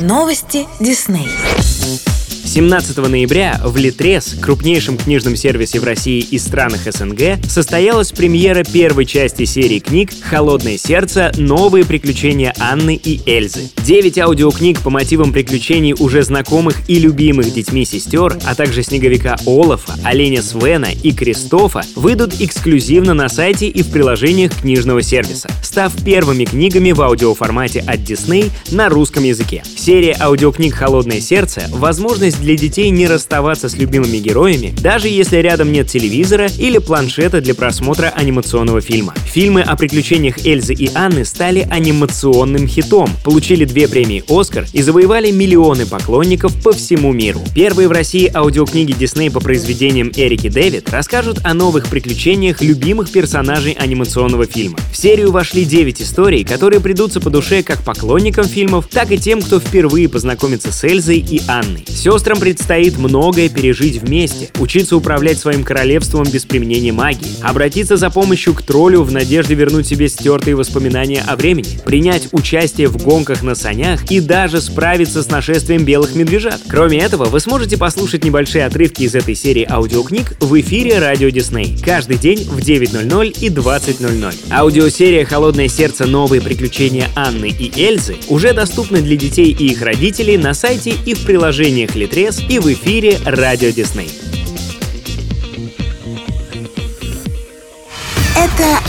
Новости Дисней. 17 ноября в Литрес, крупнейшем книжном сервисе в России и странах СНГ, состоялась премьера первой части серии книг «Холодное сердце. Новые приключения Анны и Эльзы». Девять аудиокниг по мотивам приключений уже знакомых и любимых детьми сестер, а также снеговика Олафа, оленя Свена и Кристофа выйдут эксклюзивно на сайте и в приложениях книжного сервиса, став первыми книгами в аудиоформате от Disney на русском языке. Серия аудиокниг «Холодное сердце» — возможность для детей не расставаться с любимыми героями, даже если рядом нет телевизора или планшета для просмотра анимационного фильма. Фильмы о приключениях Эльзы и Анны стали анимационным хитом, получили две премии «Оскар» и завоевали миллионы поклонников по всему миру. Первые в России аудиокниги Дисней по произведениям Эрики Дэвид расскажут о новых приключениях любимых персонажей анимационного фильма. В серию вошли 9 историй, которые придутся по душе как поклонникам фильмов, так и тем, кто впервые познакомится с Эльзой и Анной. Сестрам предстоит многое пережить вместе, учиться управлять своим королевством без применения магии, обратиться за помощью к троллю в надежде вернуть себе стертые воспоминания о времени, принять участие в гонках на санях и даже справиться с нашествием белых медвежат. Кроме этого, вы сможете послушать небольшие отрывки из этой серии аудиокниг в эфире Радио Дисней каждый день в 9.00 и 20.00. Аудиосерия «Холодное сердце. Новые приключения Анны и Эльзы» уже доступна для детей и их родителей на сайте и в приложениях Литре Экспресс и в эфире Радио Дисней.